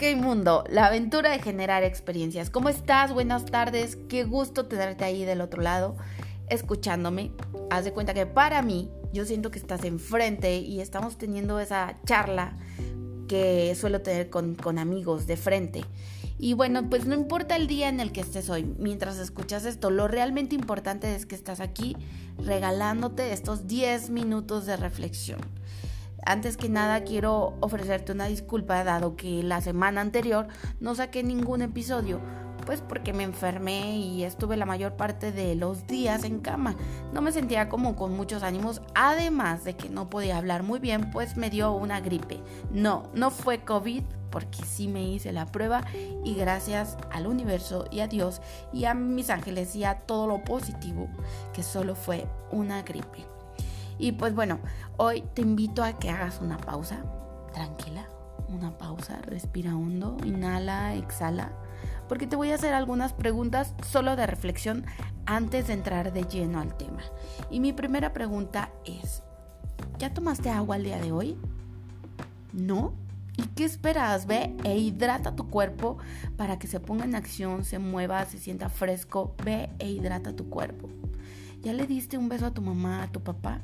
Ok mundo, la aventura de generar experiencias. ¿Cómo estás? Buenas tardes. Qué gusto tenerte ahí del otro lado, escuchándome. Haz de cuenta que para mí, yo siento que estás enfrente y estamos teniendo esa charla que suelo tener con, con amigos de frente. Y bueno, pues no importa el día en el que estés hoy, mientras escuchas esto, lo realmente importante es que estás aquí regalándote estos 10 minutos de reflexión. Antes que nada quiero ofrecerte una disculpa dado que la semana anterior no saqué ningún episodio, pues porque me enfermé y estuve la mayor parte de los días en cama. No me sentía como con muchos ánimos, además de que no podía hablar muy bien, pues me dio una gripe. No, no fue COVID, porque sí me hice la prueba y gracias al universo y a Dios y a mis ángeles y a todo lo positivo que solo fue una gripe. Y pues bueno, hoy te invito a que hagas una pausa, tranquila, una pausa, respira hondo, inhala, exhala, porque te voy a hacer algunas preguntas solo de reflexión antes de entrar de lleno al tema. Y mi primera pregunta es, ¿ya tomaste agua el día de hoy? ¿No? ¿Y qué esperas? Ve e hidrata tu cuerpo para que se ponga en acción, se mueva, se sienta fresco. Ve e hidrata tu cuerpo. ¿Ya le diste un beso a tu mamá, a tu papá?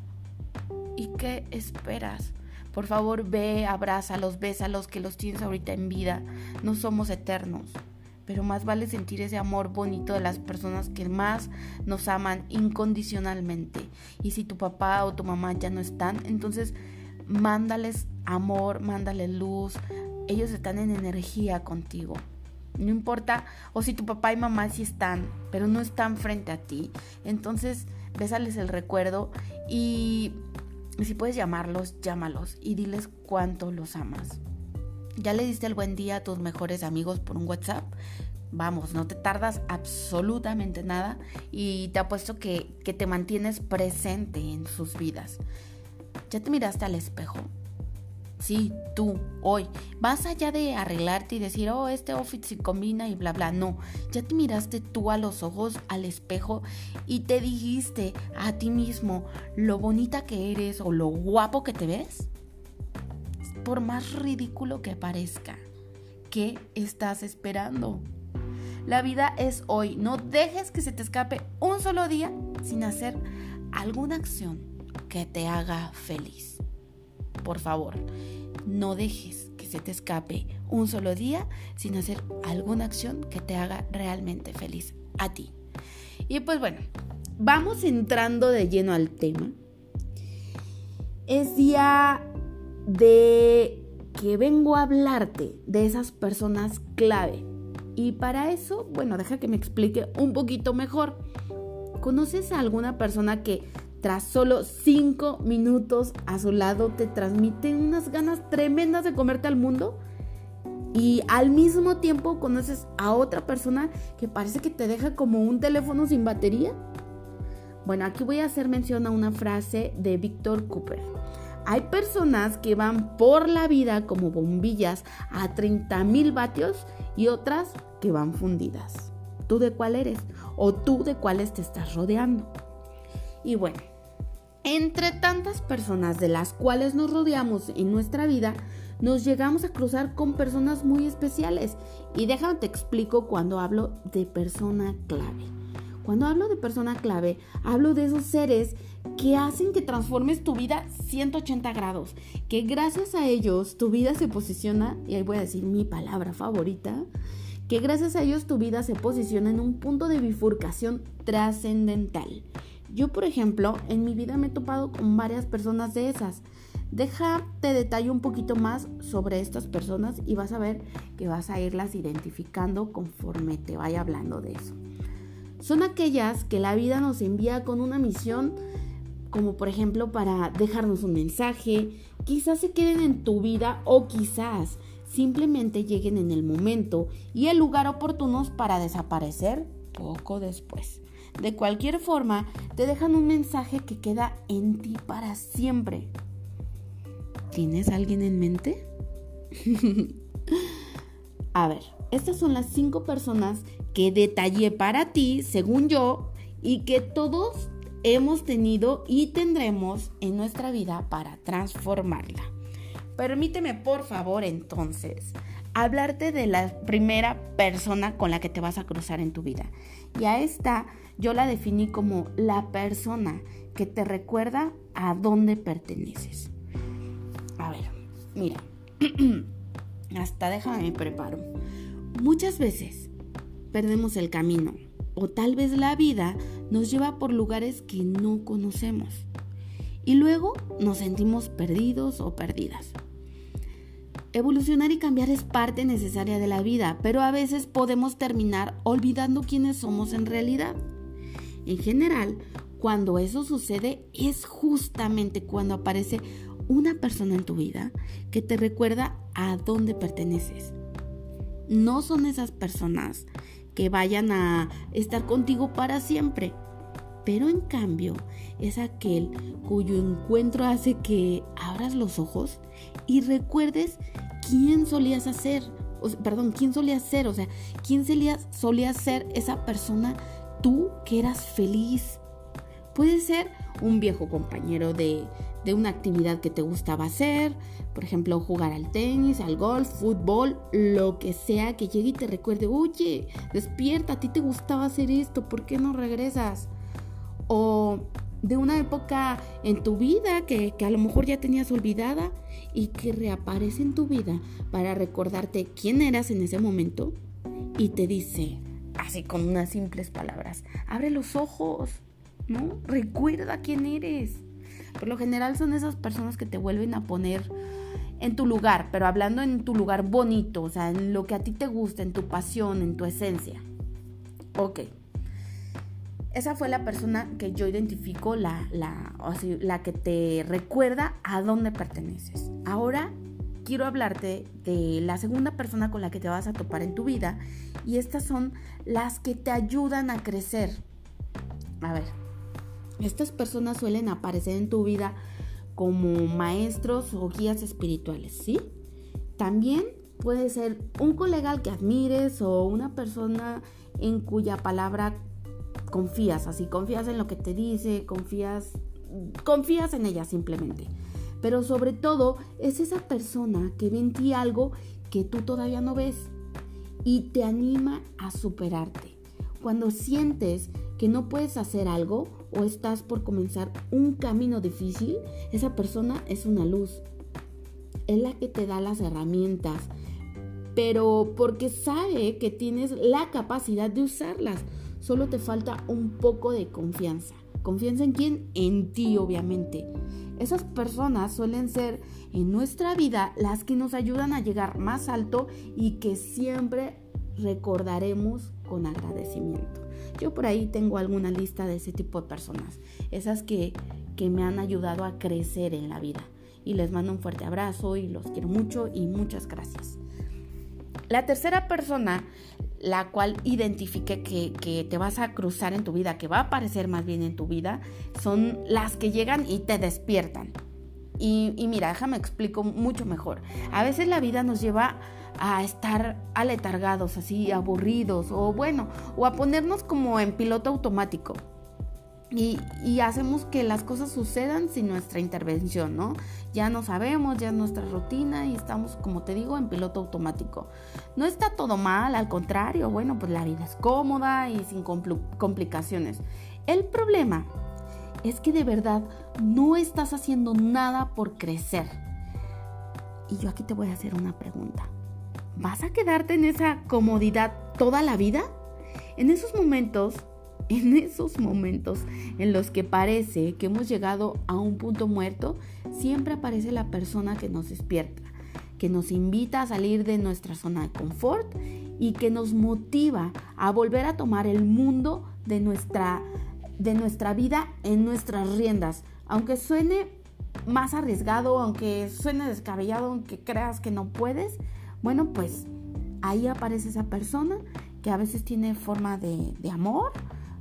¿Y qué esperas? Por favor, ve, abrázalos, bésalos, que los tienes ahorita en vida. No somos eternos. Pero más vale sentir ese amor bonito de las personas que más nos aman incondicionalmente. Y si tu papá o tu mamá ya no están, entonces mándales amor, mándale luz. Ellos están en energía contigo. No importa, o si tu papá y mamá sí están, pero no están frente a ti. Entonces, bésales el recuerdo y si puedes llamarlos, llámalos y diles cuánto los amas. ¿Ya le diste el buen día a tus mejores amigos por un WhatsApp? Vamos, no te tardas absolutamente nada y te apuesto que, que te mantienes presente en sus vidas. ¿Ya te miraste al espejo? Sí, tú, hoy. Más allá de arreglarte y decir, oh, este outfit se combina y bla, bla. No, ya te miraste tú a los ojos, al espejo y te dijiste a ti mismo lo bonita que eres o lo guapo que te ves. Por más ridículo que parezca, ¿qué estás esperando? La vida es hoy. No dejes que se te escape un solo día sin hacer alguna acción que te haga feliz por favor, no dejes que se te escape un solo día sin hacer alguna acción que te haga realmente feliz a ti. Y pues bueno, vamos entrando de lleno al tema. Es día de que vengo a hablarte de esas personas clave. Y para eso, bueno, deja que me explique un poquito mejor. ¿Conoces a alguna persona que tras solo 5 minutos a su lado te transmite unas ganas tremendas de comerte al mundo y al mismo tiempo conoces a otra persona que parece que te deja como un teléfono sin batería. Bueno, aquí voy a hacer mención a una frase de Víctor Cooper. Hay personas que van por la vida como bombillas a 30 mil vatios y otras que van fundidas. ¿Tú de cuál eres? ¿O tú de cuáles te estás rodeando? Y bueno, entre tantas personas de las cuales nos rodeamos en nuestra vida, nos llegamos a cruzar con personas muy especiales. Y déjame te explico cuando hablo de persona clave. Cuando hablo de persona clave, hablo de esos seres que hacen que transformes tu vida 180 grados, que gracias a ellos tu vida se posiciona, y ahí voy a decir mi palabra favorita, que gracias a ellos tu vida se posiciona en un punto de bifurcación trascendental. Yo, por ejemplo, en mi vida me he topado con varias personas de esas. Déjate detalle un poquito más sobre estas personas y vas a ver que vas a irlas identificando conforme te vaya hablando de eso. Son aquellas que la vida nos envía con una misión, como por ejemplo para dejarnos un mensaje, quizás se queden en tu vida o quizás simplemente lleguen en el momento y el lugar oportunos para desaparecer poco después. De cualquier forma, te dejan un mensaje que queda en ti para siempre. ¿Tienes alguien en mente? A ver, estas son las cinco personas que detallé para ti, según yo, y que todos hemos tenido y tendremos en nuestra vida para transformarla. Permíteme, por favor, entonces, hablarte de la primera persona con la que te vas a cruzar en tu vida. Y a esta yo la definí como la persona que te recuerda a dónde perteneces. A ver, mira, hasta déjame me preparo. Muchas veces perdemos el camino o tal vez la vida nos lleva por lugares que no conocemos y luego nos sentimos perdidos o perdidas. Evolucionar y cambiar es parte necesaria de la vida, pero a veces podemos terminar olvidando quiénes somos en realidad. En general, cuando eso sucede es justamente cuando aparece una persona en tu vida que te recuerda a dónde perteneces. No son esas personas que vayan a estar contigo para siempre, pero en cambio es aquel cuyo encuentro hace que abras los ojos y recuerdes quién solías hacer, perdón, quién solías ser, o sea, quién solía, solía ser esa persona tú que eras feliz. Puede ser un viejo compañero de, de una actividad que te gustaba hacer, por ejemplo, jugar al tenis, al golf, fútbol, lo que sea que llegue y te recuerde, oye, despierta, a ti te gustaba hacer esto, ¿por qué no regresas? O de una época en tu vida que, que, a lo mejor ya tenías olvidada y que reaparece en tu vida para recordarte quién eras en ese momento y te dice, así con unas simples palabras, abre los ojos, ¿no? Recuerda quién eres. Por lo general son esas personas que te vuelven a poner en tu lugar, pero hablando en tu lugar bonito, o sea, en lo que a ti te gusta, en tu pasión, en tu esencia. Ok. Esa fue la persona que yo identifico, la, la, la que te recuerda a dónde perteneces. Ahora quiero hablarte de la segunda persona con la que te vas a topar en tu vida y estas son las que te ayudan a crecer. A ver, estas personas suelen aparecer en tu vida como maestros o guías espirituales, ¿sí? También puede ser un colega al que admires o una persona en cuya palabra confías, así confías en lo que te dice, confías confías en ella simplemente. Pero sobre todo es esa persona que ve en ti algo que tú todavía no ves y te anima a superarte. Cuando sientes que no puedes hacer algo o estás por comenzar un camino difícil, esa persona es una luz. Es la que te da las herramientas, pero porque sabe que tienes la capacidad de usarlas. Solo te falta un poco de confianza. ¿Confianza en quién? En ti, obviamente. Esas personas suelen ser en nuestra vida las que nos ayudan a llegar más alto y que siempre recordaremos con agradecimiento. Yo por ahí tengo alguna lista de ese tipo de personas, esas que, que me han ayudado a crecer en la vida. Y les mando un fuerte abrazo y los quiero mucho y muchas gracias. La tercera persona, la cual identifique que, que, te vas a cruzar en tu vida, que va a aparecer más bien en tu vida, son las que llegan y te despiertan. Y, y mira, déjame explico mucho mejor. A veces la vida nos lleva a estar aletargados, así aburridos, o bueno, o a ponernos como en piloto automático. Y, y, hacemos que las cosas sucedan sin nuestra intervención, ¿no? Ya no sabemos, ya es nuestra rutina y estamos, como te digo, en piloto automático. No está todo mal, al contrario, bueno, pues la vida es cómoda y sin complicaciones. El problema es que de verdad no estás haciendo nada por crecer. Y yo aquí te voy a hacer una pregunta. ¿Vas a quedarte en esa comodidad toda la vida? En esos momentos, en esos momentos en los que parece que hemos llegado a un punto muerto, siempre aparece la persona que nos despierta, que nos invita a salir de nuestra zona de confort y que nos motiva a volver a tomar el mundo de nuestra, de nuestra vida en nuestras riendas. Aunque suene más arriesgado, aunque suene descabellado, aunque creas que no puedes, bueno, pues ahí aparece esa persona que a veces tiene forma de, amor,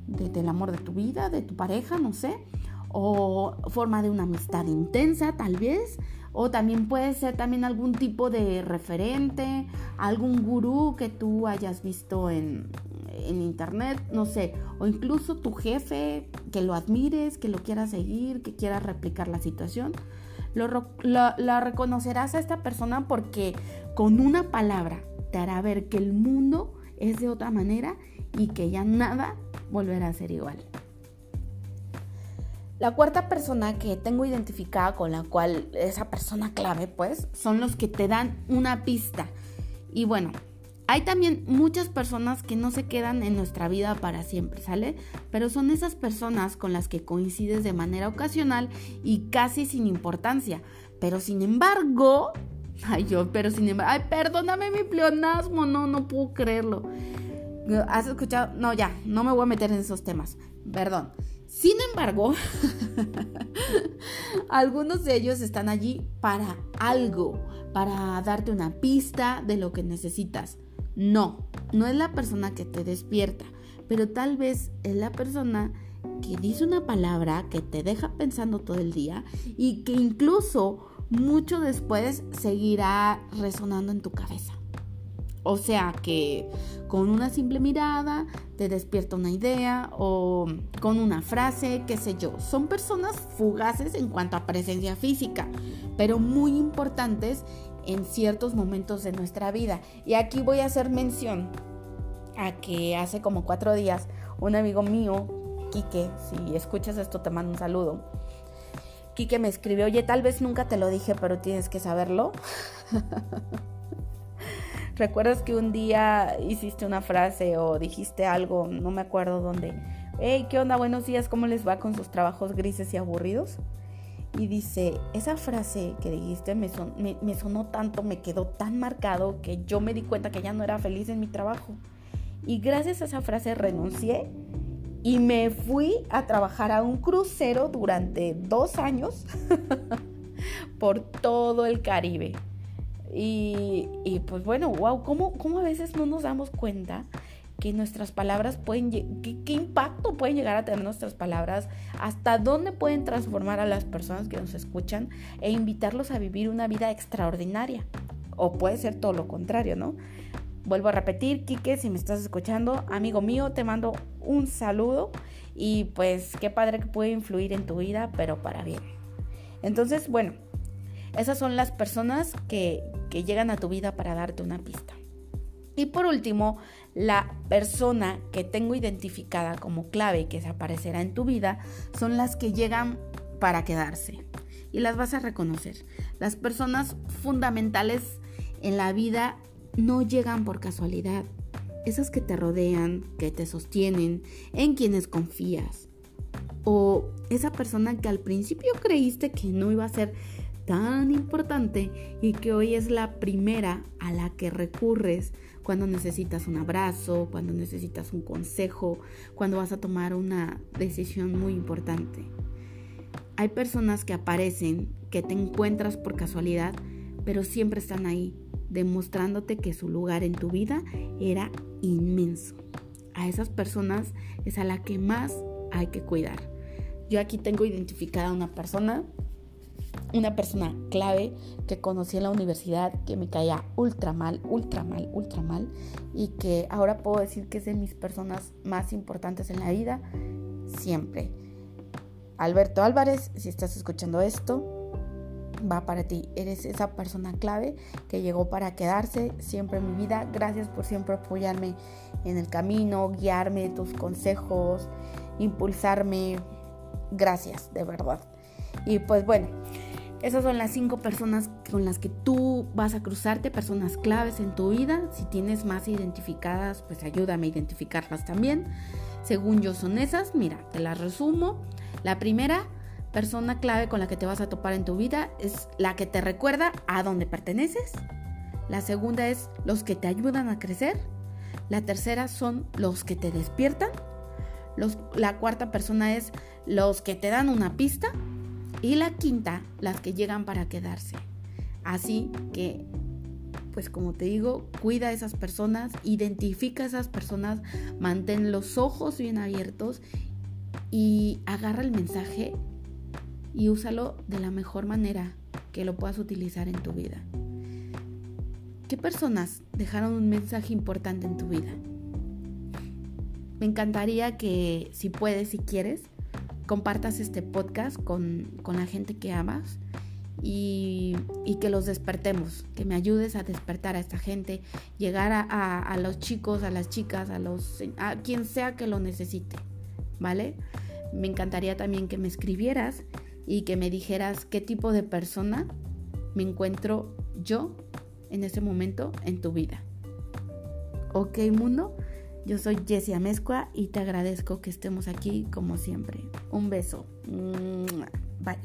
del amor de tu vida, de tu pareja, no sé, o forma de una amistad intensa tal vez, o también puede ser también algún tipo de referente, algún gurú que tú hayas visto en, en internet, no sé, o incluso tu jefe, que lo admires, que lo quieras seguir, que quieras replicar la situación. Lo, lo, reconocerás a esta persona porque con una palabra, te hará ver que el mundo es de otra manera y que ya nada volverá a ser igual. La cuarta persona que tengo identificada con la cual esa persona clave, pues, son los que te dan una pista. Y bueno, hay también muchas personas que no se quedan en nuestra vida para siempre, ¿sale? Pero son esas personas con las que coincides de manera ocasional y casi sin importancia. Pero sin embargo, ay yo, pero sin embargo, ay, perdóname mi pleonasmo, no, no puedo creerlo. ¿Has escuchado? No, ya, no me voy a meter en esos temas, perdón. Sin embargo, algunos de ellos están allí para algo, para darte una pista de lo que necesitas. No, no es la persona que te despierta, pero tal vez es la persona que dice una palabra que te deja pensando todo el día y que incluso mucho después seguirá resonando en tu cabeza. O sea que con una simple mirada te despierta una idea o con una frase, qué sé yo. Son personas fugaces en cuanto a presencia física, pero muy importantes en ciertos momentos de nuestra vida. Y aquí voy a hacer mención a que hace como cuatro días un amigo mío, Quique, si escuchas esto te mando un saludo. Quique me escribió, oye, tal vez nunca te lo dije, pero tienes que saberlo. ¿Recuerdas que un día hiciste una frase o dijiste algo, no me acuerdo dónde? Hey, ¿qué onda? Buenos días, ¿cómo les va con sus trabajos grises y aburridos? Y dice, esa frase que dijiste me, me, sonó tanto, me quedó tan marcado que yo me di cuenta que ya no era feliz en mi trabajo. Y gracias a esa frase renuncié y me fui a trabajar a un crucero durante dos años por todo el Caribe. Y, pues bueno, wow, ¿cómo, ¿cómo, a veces no nos damos cuenta que nuestras palabras pueden, qué, qué impacto pueden llegar a tener nuestras palabras, hasta dónde pueden transformar a las personas que nos escuchan e invitarlos a vivir una vida extraordinaria? O puede ser todo lo contrario, ¿no? Vuelvo a repetir, Quique, si me estás escuchando, amigo mío, te mando un saludo y pues qué padre que puede influir en tu vida, pero para bien. Entonces, bueno, esas son las personas que, llegan a tu vida para darte una pista. Y por último, la persona que tengo identificada como clave y que se aparecerá en tu vida son las que llegan para quedarse. Y las vas a reconocer. Las personas fundamentales en la vida no llegan por casualidad. Esas que te rodean, que te sostienen, en quienes confías. O esa persona que al principio creíste que no iba a ser tan importante y que hoy es la primera a la que recurres cuando necesitas un abrazo, cuando necesitas un consejo, cuando vas a tomar una decisión muy importante. Hay personas que aparecen, que te encuentras por casualidad, pero siempre están ahí, demostrándote que su lugar en tu vida era inmenso. A esas personas es a la que más hay que cuidar. Yo aquí tengo identificada a una persona una persona clave que conocí en la universidad que me caía ultra mal, ultra mal, ultra mal y que ahora puedo decir que es de mis personas más importantes en la vida siempre. Alberto Álvarez, si estás escuchando esto, va para ti. Eres esa persona clave que llegó para quedarse siempre en mi vida. Gracias por siempre apoyarme en el camino, guiarme, tus consejos, impulsarme. Gracias, de verdad. Y pues bueno, esas son las cinco personas con las que tú vas a cruzarte, personas claves en tu vida. Si tienes más identificadas, pues ayúdame a identificarlas también. Según yo son esas, mira, te las resumo. La primera persona clave con la que te vas a topar en tu vida es la que te recuerda a dónde perteneces. La segunda es los que te ayudan a crecer. La tercera son los que te despiertan. la cuarta persona es los que te dan una pista. Y la quinta, las que llegan para quedarse. Así que, pues como te digo, cuida a esas personas, identifica a esas personas, mantén los ojos bien abiertos y agarra el mensaje y úsalo de la mejor manera que lo puedas utilizar en tu vida. ¿Qué personas dejaron un mensaje importante en tu vida? Me encantaría que si puedes, si quieres, compartas este podcast con, la gente que amas y, que los despertemos, que me ayudes a despertar a esta gente, llegar a, los chicos, a las chicas, a, los, a quien sea que lo necesite, ¿vale? Me encantaría también que me escribieras y que me dijeras qué tipo de persona me encuentro yo en ese momento en tu vida. Ok, mundo. Yo soy Jessie Amezcua y te agradezco que estemos aquí como siempre. Un beso. Bye.